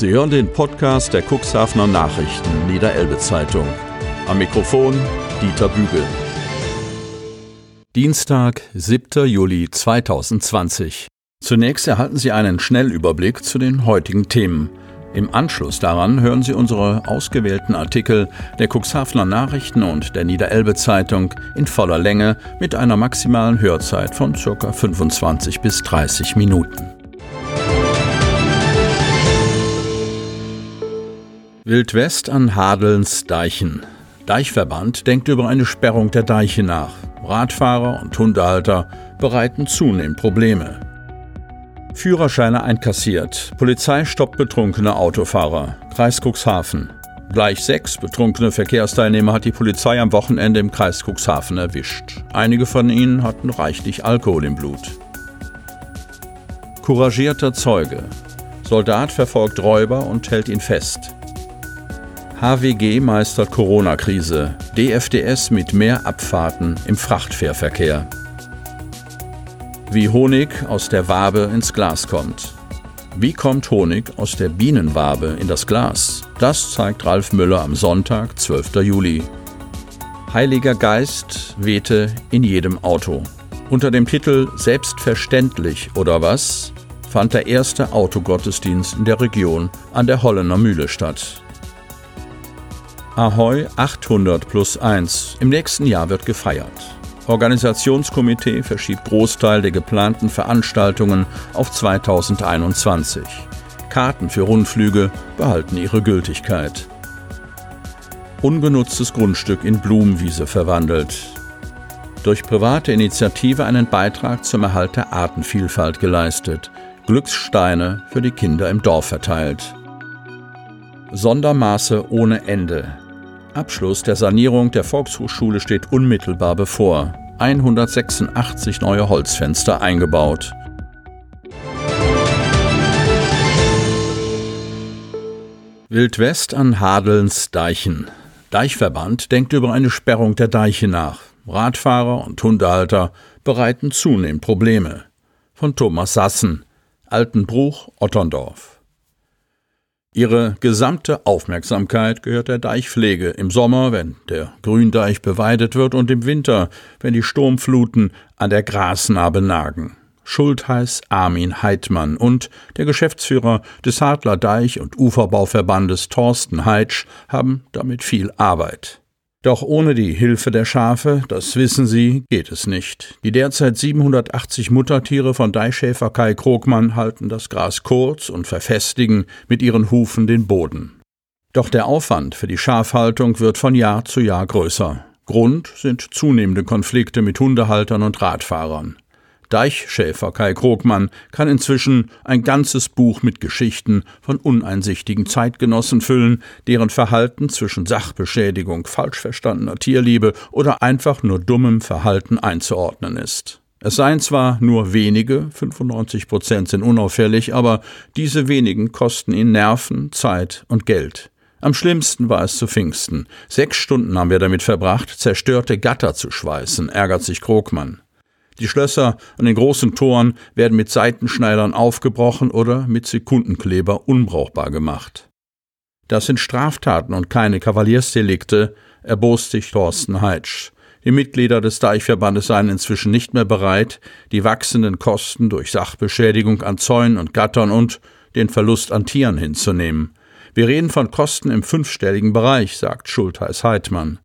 Sie hören den Podcast der Cuxhavener Nachrichten Niederelbe Zeitung. Am Mikrofon Dieter Bügel. Dienstag, 7. Juli 2020. Zunächst erhalten Sie einen Schnellüberblick zu den heutigen Themen. Im Anschluss daran hören Sie unsere ausgewählten Artikel der Cuxhavener Nachrichten und der Niederelbe Zeitung in voller Länge mit einer maximalen Hörzeit von ca. 25 bis 30 Minuten. Wildwest an Hadelns Deichen. Deichverband denkt über eine Sperrung der Deiche nach. Radfahrer und Hundehalter bereiten zunehmend Probleme. Führerscheine einkassiert. Polizei stoppt betrunkene Autofahrer. Kreis Cuxhaven. Gleich sechs betrunkene Verkehrsteilnehmer hat die Polizei am Wochenende im Kreis Cuxhaven erwischt. Einige von ihnen hatten reichlich Alkohol im Blut. Couragierter Zeuge. Soldat verfolgt Räuber und hält ihn fest. HWG meistert Corona-Krise. DFDS mit mehr Abfahrten im Frachtfährverkehr. Wie Honig aus der Wabe ins Glas kommt. Wie kommt Honig aus der Bienenwabe in das Glas? Das zeigt Ralf Müller am Sonntag, 12. Juli. Heiliger Geist wehte in jedem Auto. Unter dem Titel Selbstverständlich oder was fand der erste Autogottesdienst in der Region an der Hollener Mühle statt. Ahoi 800 plus 1. Im nächsten Jahr wird gefeiert. Organisationskomitee verschiebt Großteil der geplanten Veranstaltungen auf 2021. Karten für Rundflüge behalten ihre Gültigkeit. Ungenutztes Grundstück in Blumenwiese verwandelt. Durch private Initiative einen Beitrag zum Erhalt der Artenvielfalt geleistet. Glückssteine für die Kinder im Dorf verteilt. Sondermaße ohne Ende. Abschluss der Sanierung der Volkshochschule steht unmittelbar bevor. 186 neue Holzfenster eingebaut. Wildwest an Hadelns Deichen. Deichverband denkt über eine Sperrung der Deiche nach. Radfahrer und Hundehalter bereiten zunehmend Probleme. Von Thomas Sassen, Altenbruch, Otterndorf. Ihre gesamte Aufmerksamkeit gehört der Deichpflege im Sommer, wenn der Gründeich beweidet wird, und im Winter, wenn die Sturmfluten an der Grasnarbe nagen. Schuld heißt Armin Heidmann und der Geschäftsführer des Hartler Deich- und Uferbauverbandes Thorsten Heitsch haben damit viel Arbeit. Doch ohne die Hilfe der Schafe, das wissen Sie, geht es nicht. Die derzeit 780 Muttertiere von Deichschäfer Kai Krogmann halten das Gras kurz und verfestigen mit ihren Hufen den Boden. Doch der Aufwand für die Schafhaltung wird von Jahr zu Jahr größer. Grund sind zunehmende Konflikte mit Hundehaltern und Radfahrern. Deichschäfer Kai Krogmann kann inzwischen ein ganzes Buch mit Geschichten von uneinsichtigen Zeitgenossen füllen, deren Verhalten zwischen Sachbeschädigung, falsch verstandener Tierliebe oder einfach nur dummem Verhalten einzuordnen ist. Es seien zwar nur wenige, 95 Prozent sind unauffällig, aber diese wenigen kosten ihn Nerven, Zeit und Geld. Am schlimmsten war es zu Pfingsten. Sechs Stunden haben wir damit verbracht, zerstörte Gatter zu schweißen, ärgert sich Krogmann. Die Schlösser an den großen Toren werden mit Seitenschneidern aufgebrochen oder mit Sekundenkleber unbrauchbar gemacht. Das sind Straftaten und keine Kavaliersdelikte, erbost sich Thorsten Heitsch. Die Mitglieder des Deichverbandes seien inzwischen nicht mehr bereit, die wachsenden Kosten durch Sachbeschädigung an Zäunen und Gattern und den Verlust an Tieren hinzunehmen. Wir reden von Kosten im fünfstelligen Bereich, sagt Schultheiß Heidmann.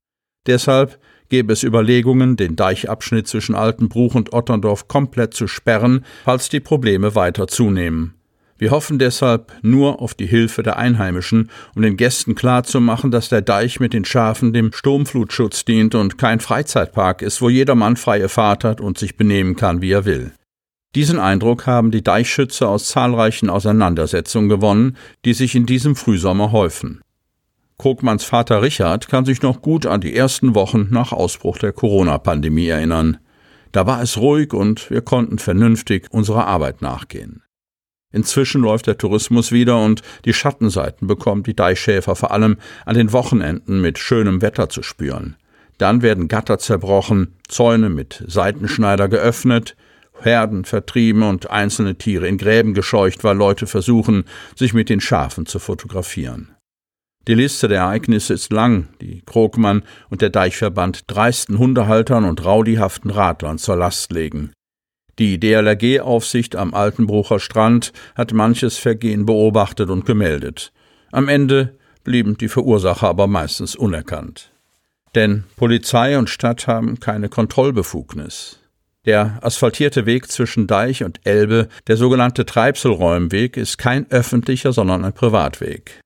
Deshalb gäbe es Überlegungen, den Deichabschnitt zwischen Altenbruch und Otterndorf komplett zu sperren, falls die Probleme weiter zunehmen. Wir hoffen deshalb nur auf die Hilfe der Einheimischen, um den Gästen klarzumachen, dass der Deich mit den Schafen dem Sturmflutschutz dient und kein Freizeitpark ist, wo jedermann freie Fahrt hat und sich benehmen kann, wie er will. Diesen Eindruck haben die Deichschützer aus zahlreichen Auseinandersetzungen gewonnen, die sich in diesem Frühsommer häufen. Krogmanns Vater Richard kann sich noch gut an die ersten Wochen nach Ausbruch der Corona-Pandemie erinnern. Da war es ruhig und wir konnten vernünftig unserer Arbeit nachgehen. Inzwischen läuft der Tourismus wieder und die Schattenseiten bekommen die Deichschäfer vor allem an den Wochenenden mit schönem Wetter zu spüren. Dann werden Gatter zerbrochen, Zäune mit Seitenschneider geöffnet, Herden vertrieben und einzelne Tiere in Gräben gescheucht, weil Leute versuchen, sich mit den Schafen zu fotografieren. Die Liste der Ereignisse ist lang, die Krogmann und der Deichverband dreisten Hundehaltern und raudihaften Radlern zur Last legen. Die DLRG-Aufsicht am Altenbrucher Strand hat manches Vergehen beobachtet und gemeldet. Am Ende blieben die Verursacher aber meistens unerkannt. Denn Polizei und Stadt haben keine Kontrollbefugnis. Der asphaltierte Weg zwischen Deich und Elbe, der sogenannte Treibselräumweg, ist kein öffentlicher, sondern ein Privatweg.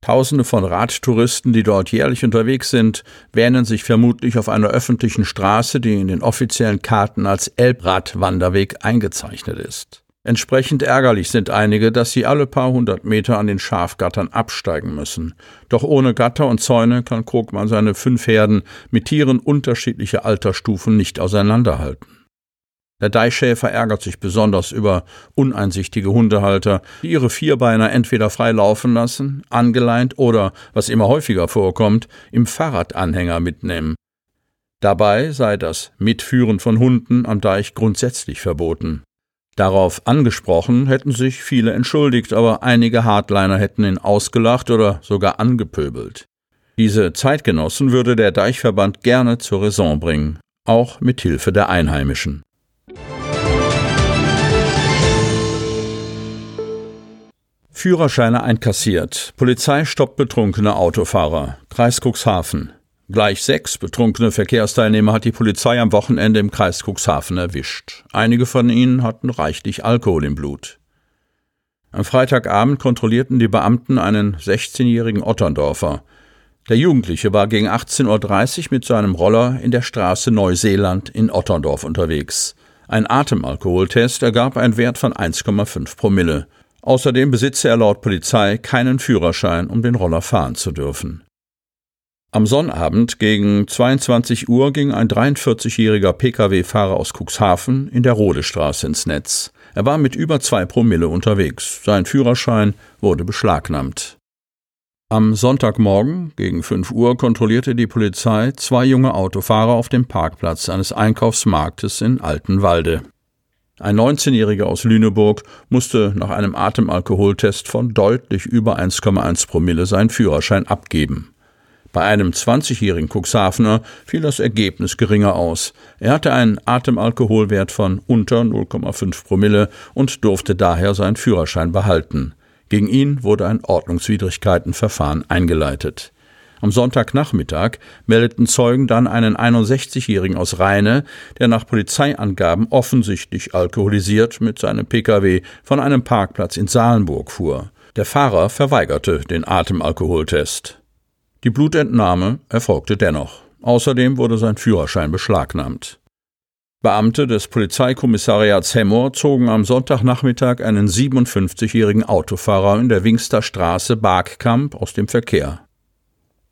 Tausende von Radtouristen, die dort jährlich unterwegs sind, wähnen sich vermutlich auf einer öffentlichen Straße, die in den offiziellen Karten als Elbradwanderweg eingezeichnet ist. Entsprechend ärgerlich sind einige, dass sie alle paar hundert Meter an den Schafgattern absteigen müssen. Doch ohne Gatter und Zäune kann Krogmann seine fünf Herden mit Tieren unterschiedlicher Altersstufen nicht auseinanderhalten. Der Deichschäfer ärgert sich besonders über uneinsichtige Hundehalter, die ihre Vierbeiner entweder frei laufen lassen, angeleint oder, was immer häufiger vorkommt, im Fahrradanhänger mitnehmen. Dabei sei das Mitführen von Hunden am Deich grundsätzlich verboten. Darauf angesprochen hätten sich viele entschuldigt, aber einige Hardliner hätten ihn ausgelacht oder sogar angepöbelt. Diese Zeitgenossen würde der Deichverband gerne zur Raison bringen, auch mit Hilfe der Einheimischen. Führerscheine einkassiert. Polizei stoppt betrunkene Autofahrer. Kreis Cuxhaven. Gleich sechs betrunkene Verkehrsteilnehmer hat die Polizei am Wochenende im Kreis Cuxhaven erwischt. Einige von ihnen hatten reichlich Alkohol im Blut. Am Freitagabend kontrollierten die Beamten einen 16-jährigen Otterndorfer. Der Jugendliche war gegen 18.30 Uhr mit seinem Roller in der Straße Neuseeland in Otterndorf unterwegs. Ein Atemalkoholtest ergab einen Wert von 1,5 Promille. Außerdem besitze er laut Polizei keinen Führerschein, um den Roller fahren zu dürfen. Am Sonnabend gegen 22 Uhr ging ein 43-jähriger Pkw-Fahrer aus Cuxhaven in der Rodestraße ins Netz. Er war mit über zwei Promille unterwegs. Sein Führerschein wurde beschlagnahmt. Am Sonntagmorgen gegen 5 Uhr kontrollierte die Polizei zwei junge Autofahrer auf dem Parkplatz eines Einkaufsmarktes in Altenwalde. Ein 19-Jähriger aus Lüneburg musste nach einem Atemalkoholtest von deutlich über 1,1 Promille seinen Führerschein abgeben. Bei einem 20-jährigen Cuxhavener fiel das Ergebnis geringer aus. Er hatte einen Atemalkoholwert von unter 0,5 Promille und durfte daher seinen Führerschein behalten. Gegen ihn wurde ein Ordnungswidrigkeitenverfahren eingeleitet. Am Sonntagnachmittag meldeten Zeugen dann einen 61-Jährigen aus Rheine, der nach Polizeiangaben offensichtlich alkoholisiert mit seinem Pkw von einem Parkplatz in Salenburg fuhr. Der Fahrer verweigerte den Atemalkoholtest. Die Blutentnahme erfolgte dennoch. Außerdem wurde sein Führerschein beschlagnahmt. Beamte des Polizeikommissariats Hemmoor zogen am Sonntagnachmittag einen 57-jährigen Autofahrer in der Wingster Straße Barkkamp aus dem Verkehr.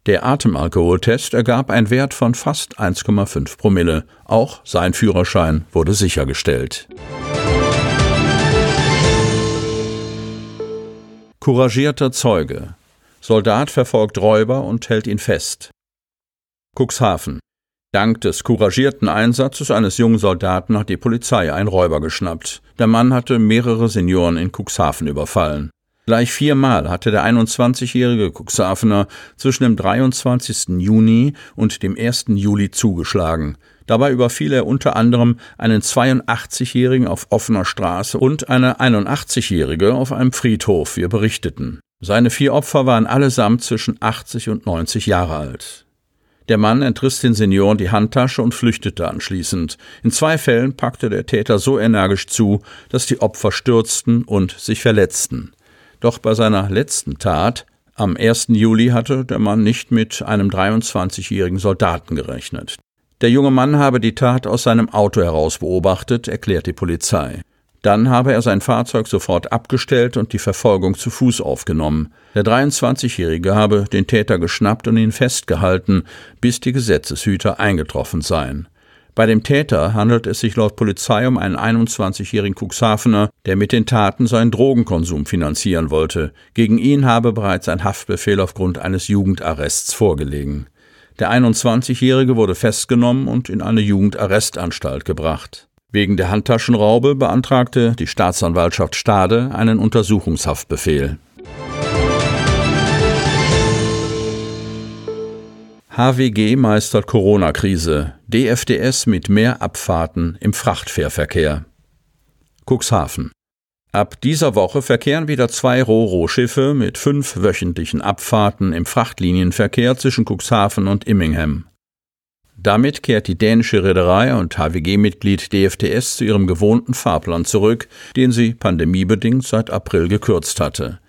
Der Atemalkoholtest ergab einen Wert von fast 1,5 Promille. Auch sein Führerschein wurde sichergestellt. Couragierter Zeuge. Soldat verfolgt Räuber und hält ihn fest. Cuxhaven. Dank des couragierten Einsatzes eines jungen Soldaten hat die Polizei einen Räuber geschnappt. Der Mann hatte mehrere Senioren in Cuxhaven überfallen. Gleich viermal hatte der 21-jährige Cuxhavener zwischen dem 23. Juni und dem 1. Juli zugeschlagen. Dabei überfiel er unter anderem einen 82-jährigen auf offener Straße und eine 81-jährige auf einem Friedhof, wir berichteten. Seine vier Opfer waren allesamt zwischen 80 und 90 Jahre alt. Der Mann entriss den Senioren die Handtasche und flüchtete anschließend. In zwei Fällen packte der Täter so energisch zu, dass die Opfer stürzten und sich verletzten. Doch bei seiner letzten Tat, am 1. Juli, hatte der Mann nicht mit einem 23-jährigen Soldaten gerechnet. Der junge Mann habe die Tat aus seinem Auto heraus beobachtet, erklärt die Polizei. Dann habe er sein Fahrzeug sofort abgestellt und die Verfolgung zu Fuß aufgenommen. Der 23-Jährige habe den Täter geschnappt und ihn festgehalten, bis die Gesetzeshüter eingetroffen seien. Bei dem Täter handelt es sich laut Polizei um einen 21-jährigen Cuxhavener, der mit den Taten seinen Drogenkonsum finanzieren wollte. Gegen ihn habe bereits ein Haftbefehl aufgrund eines Jugendarrests vorgelegen. Der 21-Jährige wurde festgenommen und in eine Jugendarrestanstalt gebracht. Wegen der Handtaschenraube beantragte die Staatsanwaltschaft Stade einen Untersuchungshaftbefehl. HWG meistert Corona-Krise. DFDS mit mehr Abfahrten im Frachtfährverkehr. Cuxhaven. Ab dieser Woche verkehren wieder zwei Roro-Schiffe mit fünf wöchentlichen Abfahrten im Frachtlinienverkehr zwischen Cuxhaven und Immingham. Damit kehrt die dänische Reederei und HWG-Mitglied DFDS zu ihrem gewohnten Fahrplan zurück, den sie pandemiebedingt seit April gekürzt hatte.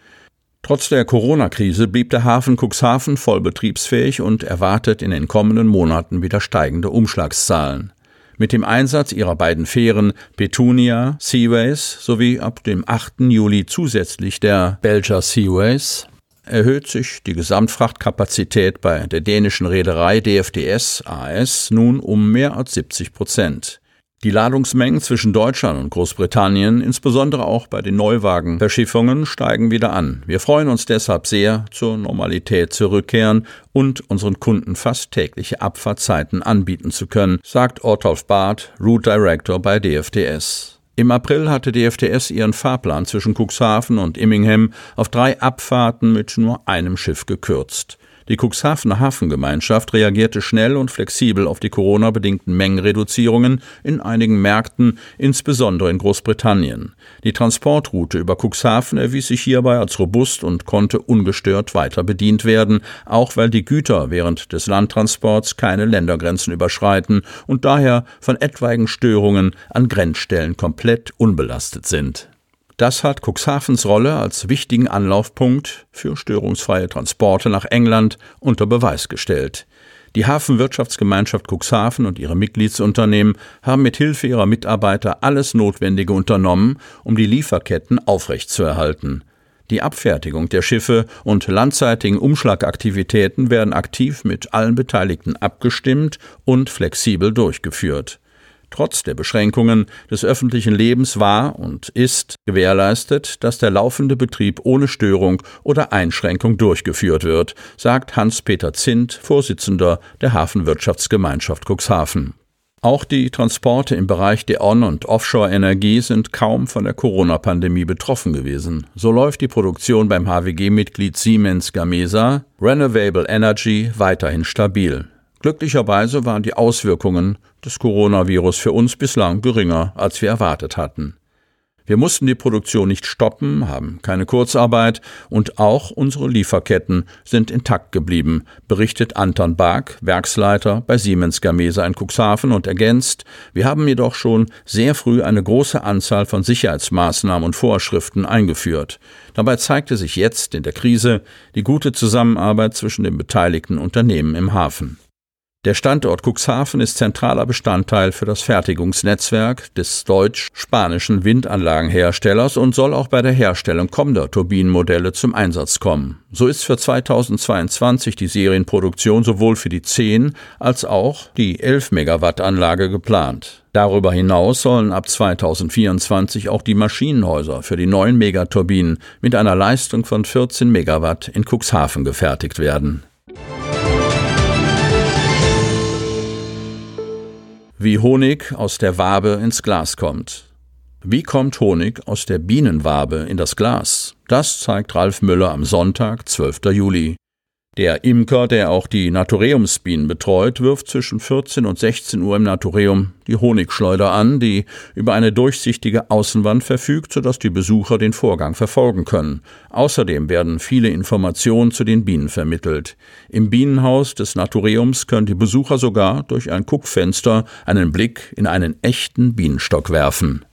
Trotz der Corona-Krise blieb der Hafen Cuxhaven voll betriebsfähig und erwartet in den kommenden Monaten wieder steigende Umschlagszahlen. Mit dem Einsatz ihrer beiden Fähren Petunia Seaways sowie ab dem 8. Juli zusätzlich der Belger Seaways erhöht sich die Gesamtfrachtkapazität bei der dänischen Reederei DFDS AS nun um mehr als 70 Prozent. Die Ladungsmengen zwischen Deutschland und Großbritannien, insbesondere auch bei den Neuwagenverschiffungen, steigen wieder an. Wir freuen uns deshalb sehr, zur Normalität zurückkehren und unseren Kunden fast tägliche Abfahrtzeiten anbieten zu können, sagt Ortolf Barth, Route Director bei DFDS. Im April hatte DFDS ihren Fahrplan zwischen Cuxhaven und Immingham auf drei Abfahrten mit nur einem Schiff gekürzt. Die Cuxhavener Hafengemeinschaft reagierte schnell und flexibel auf die Corona-bedingten Mengenreduzierungen in einigen Märkten, insbesondere in Großbritannien. Die Transportroute über Cuxhaven erwies sich hierbei als robust und konnte ungestört weiter bedient werden, auch weil die Güter während des Landtransports keine Ländergrenzen überschreiten und daher von etwaigen Störungen an Grenzstellen komplett unbelastet sind. Das hat Cuxhavens Rolle als wichtigen Anlaufpunkt für störungsfreie Transporte nach England unter Beweis gestellt. Die Hafenwirtschaftsgemeinschaft Cuxhaven und ihre Mitgliedsunternehmen haben mit Hilfe ihrer Mitarbeiter alles Notwendige unternommen, um die Lieferketten aufrechtzuerhalten. Die Abfertigung der Schiffe und landseitigen Umschlagaktivitäten werden aktiv mit allen Beteiligten abgestimmt und flexibel durchgeführt. Trotz der Beschränkungen des öffentlichen Lebens war und ist gewährleistet, dass der laufende Betrieb ohne Störung oder Einschränkung durchgeführt wird, sagt Hans-Peter Zint, Vorsitzender der Hafenwirtschaftsgemeinschaft Cuxhaven. Auch die Transporte im Bereich der On- und Offshore-Energie sind kaum von der Corona-Pandemie betroffen gewesen. So läuft die Produktion beim HWG-Mitglied Siemens Gamesa Renovable Energy weiterhin stabil. Glücklicherweise waren die Auswirkungen des Coronavirus für uns bislang geringer, als wir erwartet hatten. Wir mussten die Produktion nicht stoppen, haben keine Kurzarbeit und auch unsere Lieferketten sind intakt geblieben, berichtet Anton Bark, Werksleiter bei Siemens Gamesa in Cuxhaven und ergänzt, wir haben jedoch schon sehr früh eine große Anzahl von Sicherheitsmaßnahmen und Vorschriften eingeführt. Dabei zeigte sich jetzt in der Krise die gute Zusammenarbeit zwischen den beteiligten Unternehmen im Hafen. Der Standort Cuxhaven ist zentraler Bestandteil für das Fertigungsnetzwerk des deutsch-spanischen Windanlagenherstellers und soll auch bei der Herstellung kommender Turbinenmodelle zum Einsatz kommen. So ist für 2022 die Serienproduktion sowohl für die 10 als auch die 11 Megawatt Anlage geplant. Darüber hinaus sollen ab 2024 auch die Maschinenhäuser für die neuen Megaturbinen mit einer Leistung von 14 Megawatt in Cuxhaven gefertigt werden. Wie Honig aus der Wabe ins Glas kommt. Wie kommt Honig aus der Bienenwabe in das Glas? Das zeigt Ralf Müller am Sonntag, 12. Juli. Der Imker, der auch die Natureumsbienen betreut, wirft zwischen 14 und 16 Uhr im Natureum die Honigschleuder an, die über eine durchsichtige Außenwand verfügt, sodass die Besucher den Vorgang verfolgen können. Außerdem werden viele Informationen zu den Bienen vermittelt. Im Bienenhaus des Natureums können die Besucher sogar durch ein Guckfenster einen Blick in einen echten Bienenstock werfen.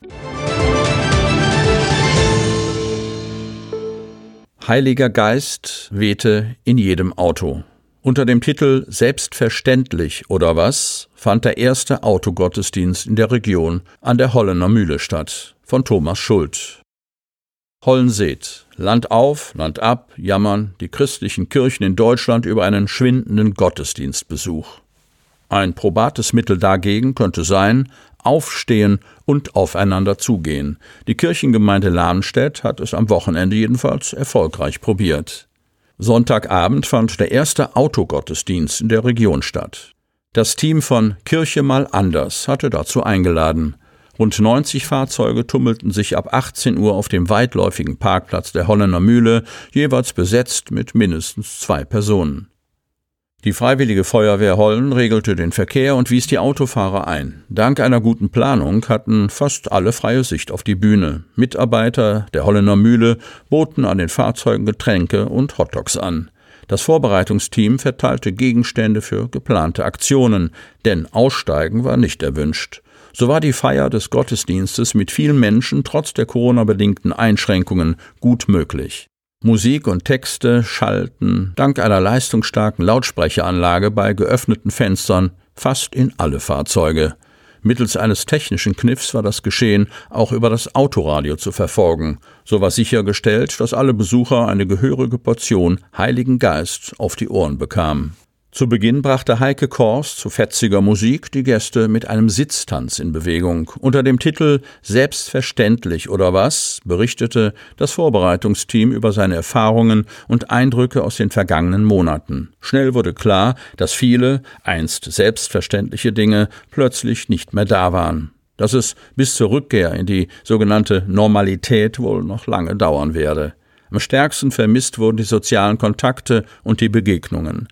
Heiliger Geist wehte in jedem Auto. Unter dem Titel Selbstverständlich oder was fand der erste Autogottesdienst in der Region an der Hollener Mühle statt, von Thomas Schuld. Hollenseet. Land auf, Land ab, jammern die christlichen Kirchen in Deutschland über einen schwindenden Gottesdienstbesuch. Ein probates Mittel dagegen könnte sein, aufstehen und aufeinander zugehen. Die Kirchengemeinde Lahnstedt hat es am Wochenende jedenfalls erfolgreich probiert. Sonntagabend fand der erste Autogottesdienst in der Region statt. Das Team von Kirche mal anders hatte dazu eingeladen. Rund 90 Fahrzeuge tummelten sich ab 18 Uhr auf dem weitläufigen Parkplatz der Holländer Mühle, jeweils besetzt mit mindestens zwei Personen. Die Freiwillige Feuerwehr Hollen regelte den Verkehr und wies die Autofahrer ein. Dank einer guten Planung hatten fast alle freie Sicht auf die Bühne. Mitarbeiter der Holländer Mühle boten an den Fahrzeugen Getränke und Hotdogs an. Das Vorbereitungsteam verteilte Gegenstände für geplante Aktionen, denn Aussteigen war nicht erwünscht. So war die Feier des Gottesdienstes mit vielen Menschen trotz der Corona-bedingten Einschränkungen gut möglich. Musik und Texte schalten dank einer leistungsstarken Lautsprecheranlage bei geöffneten Fenstern fast in alle Fahrzeuge. Mittels eines technischen Kniffs war das Geschehen auch über das Autoradio zu verfolgen. So war sichergestellt, dass alle Besucher eine gehörige Portion Heiligen Geist auf die Ohren bekamen. Zu Beginn brachte Heike Kors zu fetziger Musik die Gäste mit einem Sitztanz in Bewegung. Unter dem Titel Selbstverständlich oder was berichtete das Vorbereitungsteam über seine Erfahrungen und Eindrücke aus den vergangenen Monaten. Schnell wurde klar, dass viele, einst selbstverständliche Dinge plötzlich nicht mehr da waren. Dass es bis zur Rückkehr in die sogenannte Normalität wohl noch lange dauern werde. Am stärksten vermisst wurden die sozialen Kontakte und die Begegnungen.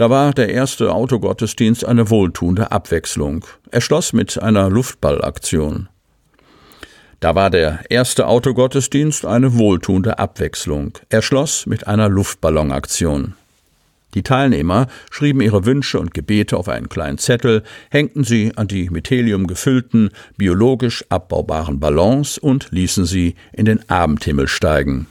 Da war der erste Autogottesdienst eine wohltuende Abwechslung. Er schloss mit einer Luftballaktion. Da war der erste Autogottesdienst eine wohltuende Abwechslung. Er schloss mit einer Luftballonaktion. Die Teilnehmer schrieben ihre Wünsche und Gebete auf einen kleinen Zettel, hängten sie an die mit Helium gefüllten, biologisch abbaubaren Ballons und ließen sie in den Abendhimmel steigen.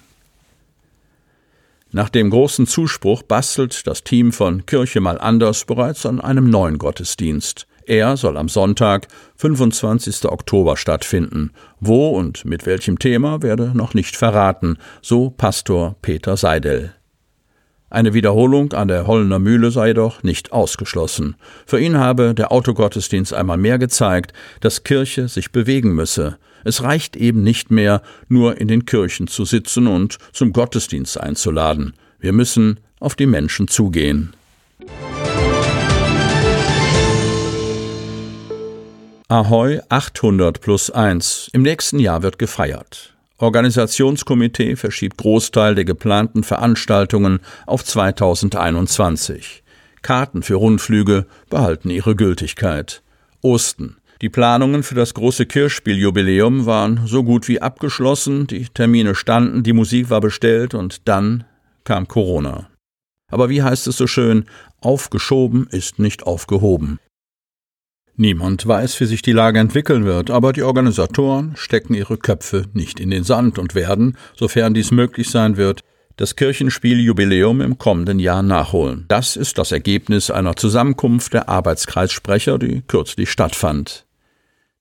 Nach dem großen Zuspruch bastelt das Team von Kirche mal anders bereits an einem neuen Gottesdienst. Er soll am Sonntag, 25. Oktober stattfinden. Wo und mit welchem Thema werde noch nicht verraten, so Pastor Peter Seidel. Eine Wiederholung an der Hollener Mühle sei doch nicht ausgeschlossen. Für ihn habe der Autogottesdienst einmal mehr gezeigt, dass Kirche sich bewegen müsse. Es reicht eben nicht mehr, nur in den Kirchen zu sitzen und zum Gottesdienst einzuladen. Wir müssen auf die Menschen zugehen. Ahoi 800 plus 1. Im nächsten Jahr wird gefeiert. Organisationskomitee verschiebt Großteil der geplanten Veranstaltungen auf 2021. Karten für Rundflüge behalten ihre Gültigkeit. Osten. Die Planungen für das große Kirchspieljubiläum waren so gut wie abgeschlossen, die Termine standen, die Musik war bestellt und dann kam Corona. Aber wie heißt es so schön, aufgeschoben ist nicht aufgehoben. Niemand weiß, wie sich die Lage entwickeln wird, aber die Organisatoren stecken ihre Köpfe nicht in den Sand und werden, sofern dies möglich sein wird, das Kirchenspieljubiläum im kommenden Jahr nachholen. Das ist das Ergebnis einer Zusammenkunft der Arbeitskreissprecher, die kürzlich stattfand.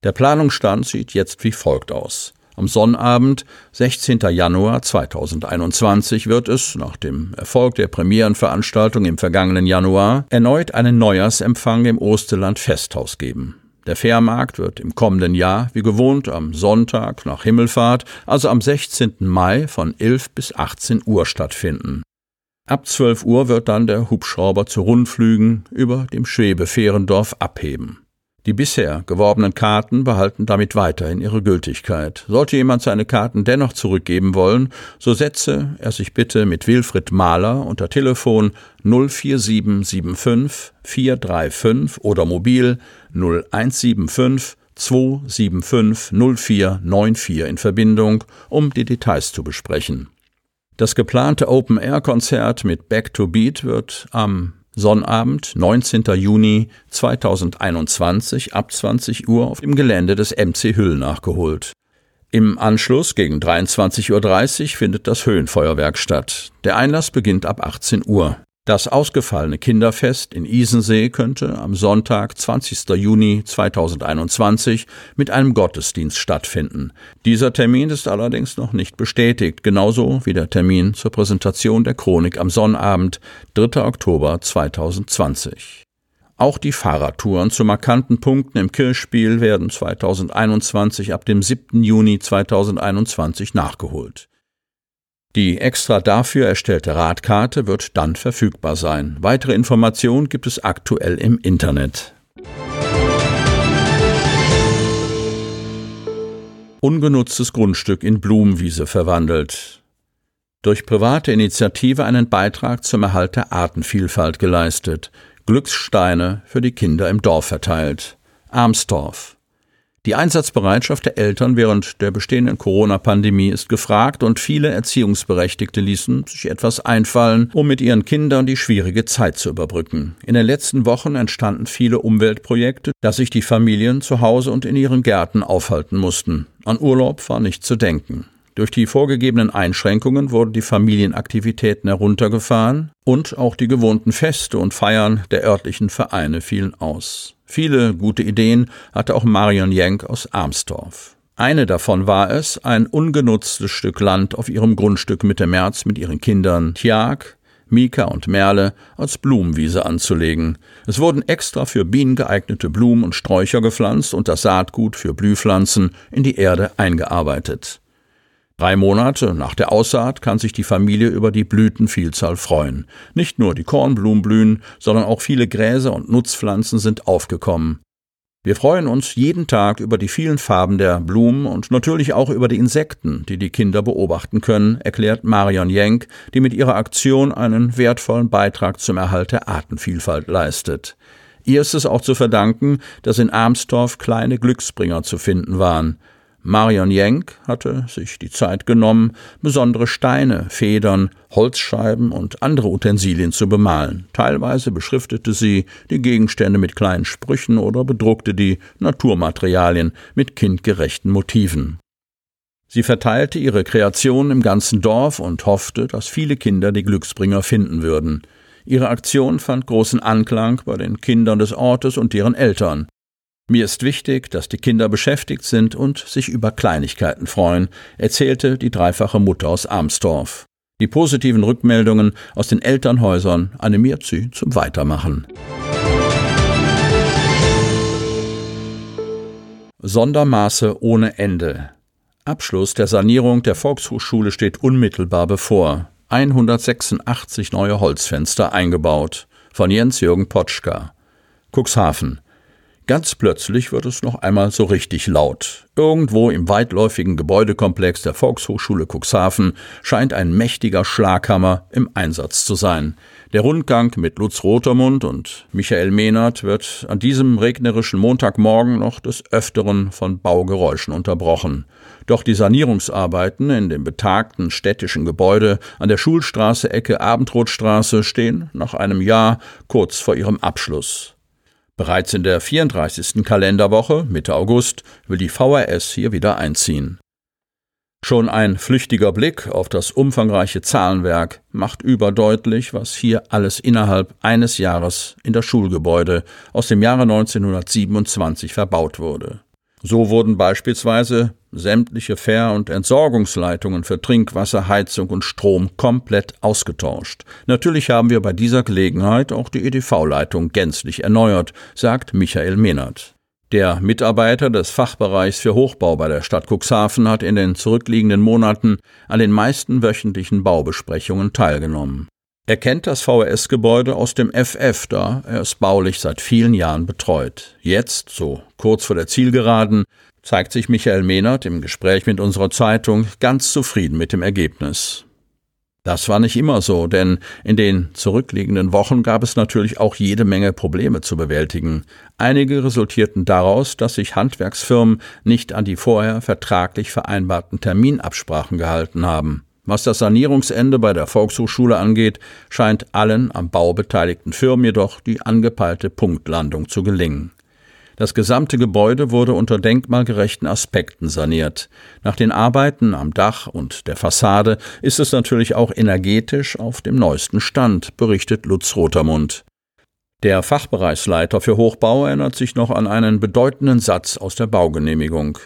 Der Planungsstand sieht jetzt wie folgt aus. Am Sonnabend, 16. Januar 2021, wird es, nach dem Erfolg der Premierenveranstaltung im vergangenen Januar, erneut einen Neujahrsempfang im Osterland Festhaus geben. Der Fährmarkt wird im kommenden Jahr, wie gewohnt, am Sonntag nach Himmelfahrt, also am 16. Mai von 11 bis 18 Uhr stattfinden. Ab 12 Uhr wird dann der Hubschrauber zu Rundflügen über dem Schwebefährendorf abheben. Die bisher geworbenen Karten behalten damit weiterhin ihre Gültigkeit. Sollte jemand seine Karten dennoch zurückgeben wollen, so setze er sich bitte mit Wilfried Mahler unter Telefon 04775 435 oder mobil 0175 275 0494 in Verbindung, um die Details zu besprechen. Das geplante Open-Air-Konzert mit Back to Beat wird am Sonnabend, 19. Juni 2021 ab 20 Uhr auf dem Gelände des MC Hüll nachgeholt. Im Anschluss gegen 23.30 Uhr findet das Höhenfeuerwerk statt. Der Einlass beginnt ab 18 Uhr. Das ausgefallene Kinderfest in Isensee könnte am Sonntag, 20. Juni 2021 mit einem Gottesdienst stattfinden. Dieser Termin ist allerdings noch nicht bestätigt, genauso wie der Termin zur Präsentation der Chronik am Sonnabend, 3. Oktober 2020. Auch die Fahrradtouren zu markanten Punkten im Kirchspiel werden 2021 ab dem 7. Juni 2021 nachgeholt. Die extra dafür erstellte Radkarte wird dann verfügbar sein. Weitere Informationen gibt es aktuell im Internet. ungenutztes Grundstück in Blumenwiese verwandelt. Durch private Initiative einen Beitrag zum Erhalt der Artenvielfalt geleistet, Glückssteine für die Kinder im Dorf verteilt. Armstorf. Die Einsatzbereitschaft der Eltern während der bestehenden Corona-Pandemie ist gefragt und viele Erziehungsberechtigte ließen sich etwas einfallen, um mit ihren Kindern die schwierige Zeit zu überbrücken. In den letzten Wochen entstanden viele Umweltprojekte, dass sich die Familien zu Hause und in ihren Gärten aufhalten mussten. An Urlaub war nicht zu denken. Durch die vorgegebenen Einschränkungen wurden die Familienaktivitäten heruntergefahren und auch die gewohnten Feste und Feiern der örtlichen Vereine fielen aus. Viele gute Ideen hatte auch Marion Jenk aus Armstorf. Eine davon war es, ein ungenutztes Stück Land auf ihrem Grundstück Mitte März mit ihren Kindern Tjag, Mika und Merle als Blumenwiese anzulegen. Es wurden extra für Bienen geeignete Blumen und Sträucher gepflanzt und das Saatgut für Blühpflanzen in die Erde eingearbeitet. Drei Monate nach der Aussaat kann sich die Familie über die Blütenvielzahl freuen. Nicht nur die Kornblumen blühen, sondern auch viele Gräser und Nutzpflanzen sind aufgekommen. Wir freuen uns jeden Tag über die vielen Farben der Blumen und natürlich auch über die Insekten, die die Kinder beobachten können, erklärt Marion Jenk, die mit ihrer Aktion einen wertvollen Beitrag zum Erhalt der Artenvielfalt leistet. Ihr ist es auch zu verdanken, dass in Armstorf kleine Glücksbringer zu finden waren. Marion Jenk hatte sich die Zeit genommen, besondere Steine, Federn, Holzscheiben und andere Utensilien zu bemalen. Teilweise beschriftete sie die Gegenstände mit kleinen Sprüchen oder bedruckte die Naturmaterialien mit kindgerechten Motiven. Sie verteilte ihre Kreation im ganzen Dorf und hoffte, dass viele Kinder die Glücksbringer finden würden. Ihre Aktion fand großen Anklang bei den Kindern des Ortes und deren Eltern. Mir ist wichtig, dass die Kinder beschäftigt sind und sich über Kleinigkeiten freuen, erzählte die dreifache Mutter aus Armstorf. Die positiven Rückmeldungen aus den Elternhäusern animiert sie zum Weitermachen. Sondermaße ohne Ende. Abschluss der Sanierung der Volkshochschule steht unmittelbar bevor. 186 neue Holzfenster eingebaut. Von Jens-Jürgen Potschka. Cuxhaven. Ganz plötzlich wird es noch einmal so richtig laut. Irgendwo im weitläufigen Gebäudekomplex der Volkshochschule Cuxhaven scheint ein mächtiger Schlaghammer im Einsatz zu sein. Der Rundgang mit Lutz Rotermund und Michael Mehnert wird an diesem regnerischen Montagmorgen noch des Öfteren von Baugeräuschen unterbrochen. Doch die Sanierungsarbeiten in dem betagten städtischen Gebäude an der Schulstraße Ecke Abendrotstraße stehen nach einem Jahr kurz vor ihrem Abschluss. Bereits in der 34. Kalenderwoche, Mitte August, will die VRS hier wieder einziehen. Schon ein flüchtiger Blick auf das umfangreiche Zahlenwerk macht überdeutlich, was hier alles innerhalb eines Jahres in das Schulgebäude aus dem Jahre 1927 verbaut wurde. So wurden beispielsweise sämtliche Fähr- und Entsorgungsleitungen für Trinkwasser, Heizung und Strom komplett ausgetauscht. Natürlich haben wir bei dieser Gelegenheit auch die EDV-Leitung gänzlich erneuert, sagt Michael Mehnert. Der Mitarbeiter des Fachbereichs für Hochbau bei der Stadt Cuxhaven hat in den zurückliegenden Monaten an den meisten wöchentlichen Baubesprechungen teilgenommen. Er kennt das VRS-Gebäude aus dem FF, da er es baulich seit vielen Jahren betreut. Jetzt, so kurz vor der Zielgeraden, zeigt sich Michael Mehnert im Gespräch mit unserer Zeitung ganz zufrieden mit dem Ergebnis. Das war nicht immer so, denn in den zurückliegenden Wochen gab es natürlich auch jede Menge Probleme zu bewältigen. Einige resultierten daraus, dass sich Handwerksfirmen nicht an die vorher vertraglich vereinbarten Terminabsprachen gehalten haben. Was das Sanierungsende bei der Volkshochschule angeht, scheint allen am Bau beteiligten Firmen jedoch die angepeilte Punktlandung zu gelingen. Das gesamte Gebäude wurde unter denkmalgerechten Aspekten saniert. Nach den Arbeiten am Dach und der Fassade ist es natürlich auch energetisch auf dem neuesten Stand, berichtet Lutz Rotermund. Der Fachbereichsleiter für Hochbau erinnert sich noch an einen bedeutenden Satz aus der Baugenehmigung.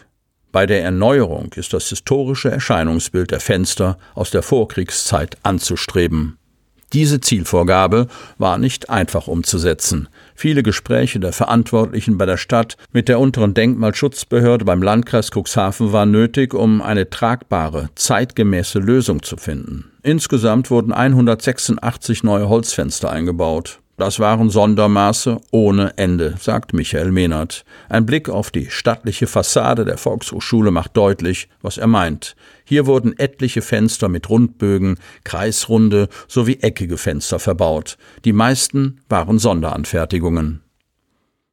Bei der Erneuerung ist das historische Erscheinungsbild der Fenster aus der Vorkriegszeit anzustreben. Diese Zielvorgabe war nicht einfach umzusetzen. Viele Gespräche der Verantwortlichen bei der Stadt mit der unteren Denkmalschutzbehörde beim Landkreis Cuxhaven waren nötig, um eine tragbare, zeitgemäße Lösung zu finden. Insgesamt wurden 186 neue Holzfenster eingebaut. Das waren Sondermaße ohne Ende, sagt Michael Mehnert. Ein Blick auf die stattliche Fassade der Volkshochschule macht deutlich, was er meint. Hier wurden etliche Fenster mit Rundbögen, Kreisrunde sowie eckige Fenster verbaut. Die meisten waren Sonderanfertigungen.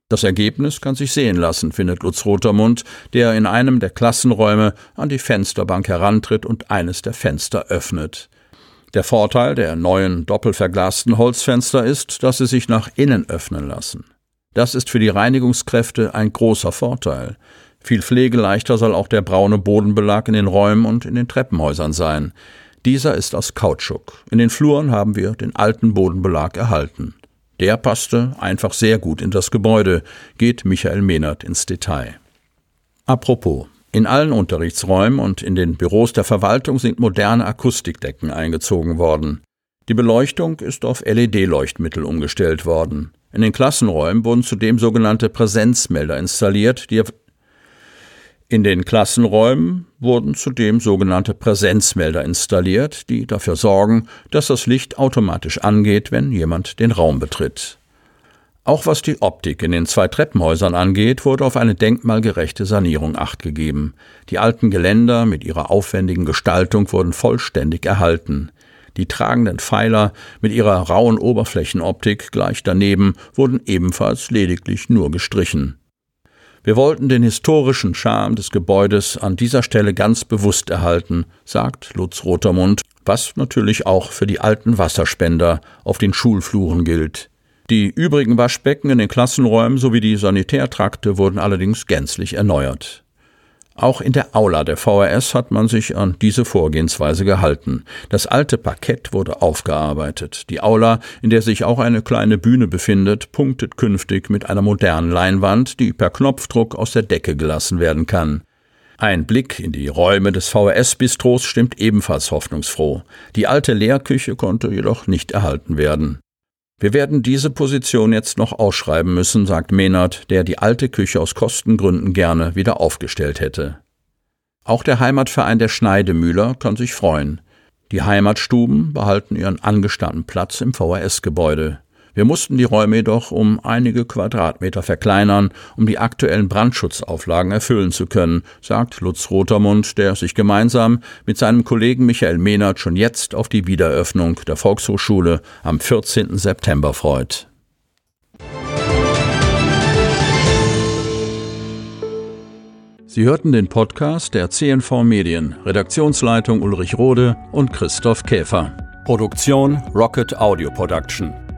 Das Ergebnis kann sich sehen lassen, findet Lutz Rotermund, der in einem der Klassenräume an die Fensterbank herantritt und eines der Fenster öffnet. Der Vorteil der neuen doppelverglasten Holzfenster ist, dass sie sich nach innen öffnen lassen. Das ist für die Reinigungskräfte ein großer Vorteil. Viel pflegeleichter soll auch der braune Bodenbelag in den Räumen und in den Treppenhäusern sein. Dieser ist aus Kautschuk. In den Fluren haben wir den alten Bodenbelag erhalten. Der passte einfach sehr gut in das Gebäude, geht Michael Mehnert ins Detail. Apropos, in allen Unterrichtsräumen und in den Büros der Verwaltung sind moderne Akustikdecken eingezogen worden. Die Beleuchtung ist auf LED-Leuchtmittel umgestellt worden. In den Klassenräumen wurden zudem sogenannte Präsenzmelder installiert, die in den Klassenräumen wurden zudem sogenannte Präsenzmelder installiert, die dafür sorgen, dass das Licht automatisch angeht, wenn jemand den Raum betritt. Auch was die Optik in den zwei Treppenhäusern angeht, wurde auf eine denkmalgerechte Sanierung achtgegeben. Die alten Geländer mit ihrer aufwendigen Gestaltung wurden vollständig erhalten. Die tragenden Pfeiler mit ihrer rauen Oberflächenoptik gleich daneben wurden ebenfalls lediglich nur gestrichen. Wir wollten den historischen Charme des Gebäudes an dieser Stelle ganz bewusst erhalten, sagt Lutz Rotermund, was natürlich auch für die alten Wasserspender auf den Schulfluren gilt. Die übrigen Waschbecken in den Klassenräumen sowie die Sanitärtrakte wurden allerdings gänzlich erneuert. Auch in der Aula der VRS hat man sich an diese Vorgehensweise gehalten. Das alte Parkett wurde aufgearbeitet. Die Aula, in der sich auch eine kleine Bühne befindet, punktet künftig mit einer modernen Leinwand, die per Knopfdruck aus der Decke gelassen werden kann. Ein Blick in die Räume des VRS-Bistros stimmt ebenfalls hoffnungsfroh. Die alte Lehrküche konnte jedoch nicht erhalten werden. Wir werden diese Position jetzt noch ausschreiben müssen, sagt Mehnert, der die alte Küche aus Kostengründen gerne wieder aufgestellt hätte. Auch der Heimatverein der Schneidemühler kann sich freuen. Die Heimatstuben behalten ihren angestammten Platz im VHS-Gebäude. Wir mussten die Räume jedoch um einige Quadratmeter verkleinern, um die aktuellen Brandschutzauflagen erfüllen zu können, sagt Lutz Rotermund, der sich gemeinsam mit seinem Kollegen Michael Mehnert schon jetzt auf die Wiedereröffnung der Volkshochschule am 14. September freut. Sie hörten den Podcast der CNV Medien, Redaktionsleitung Ulrich Rode und Christoph Käfer. Produktion Rocket Audio Production.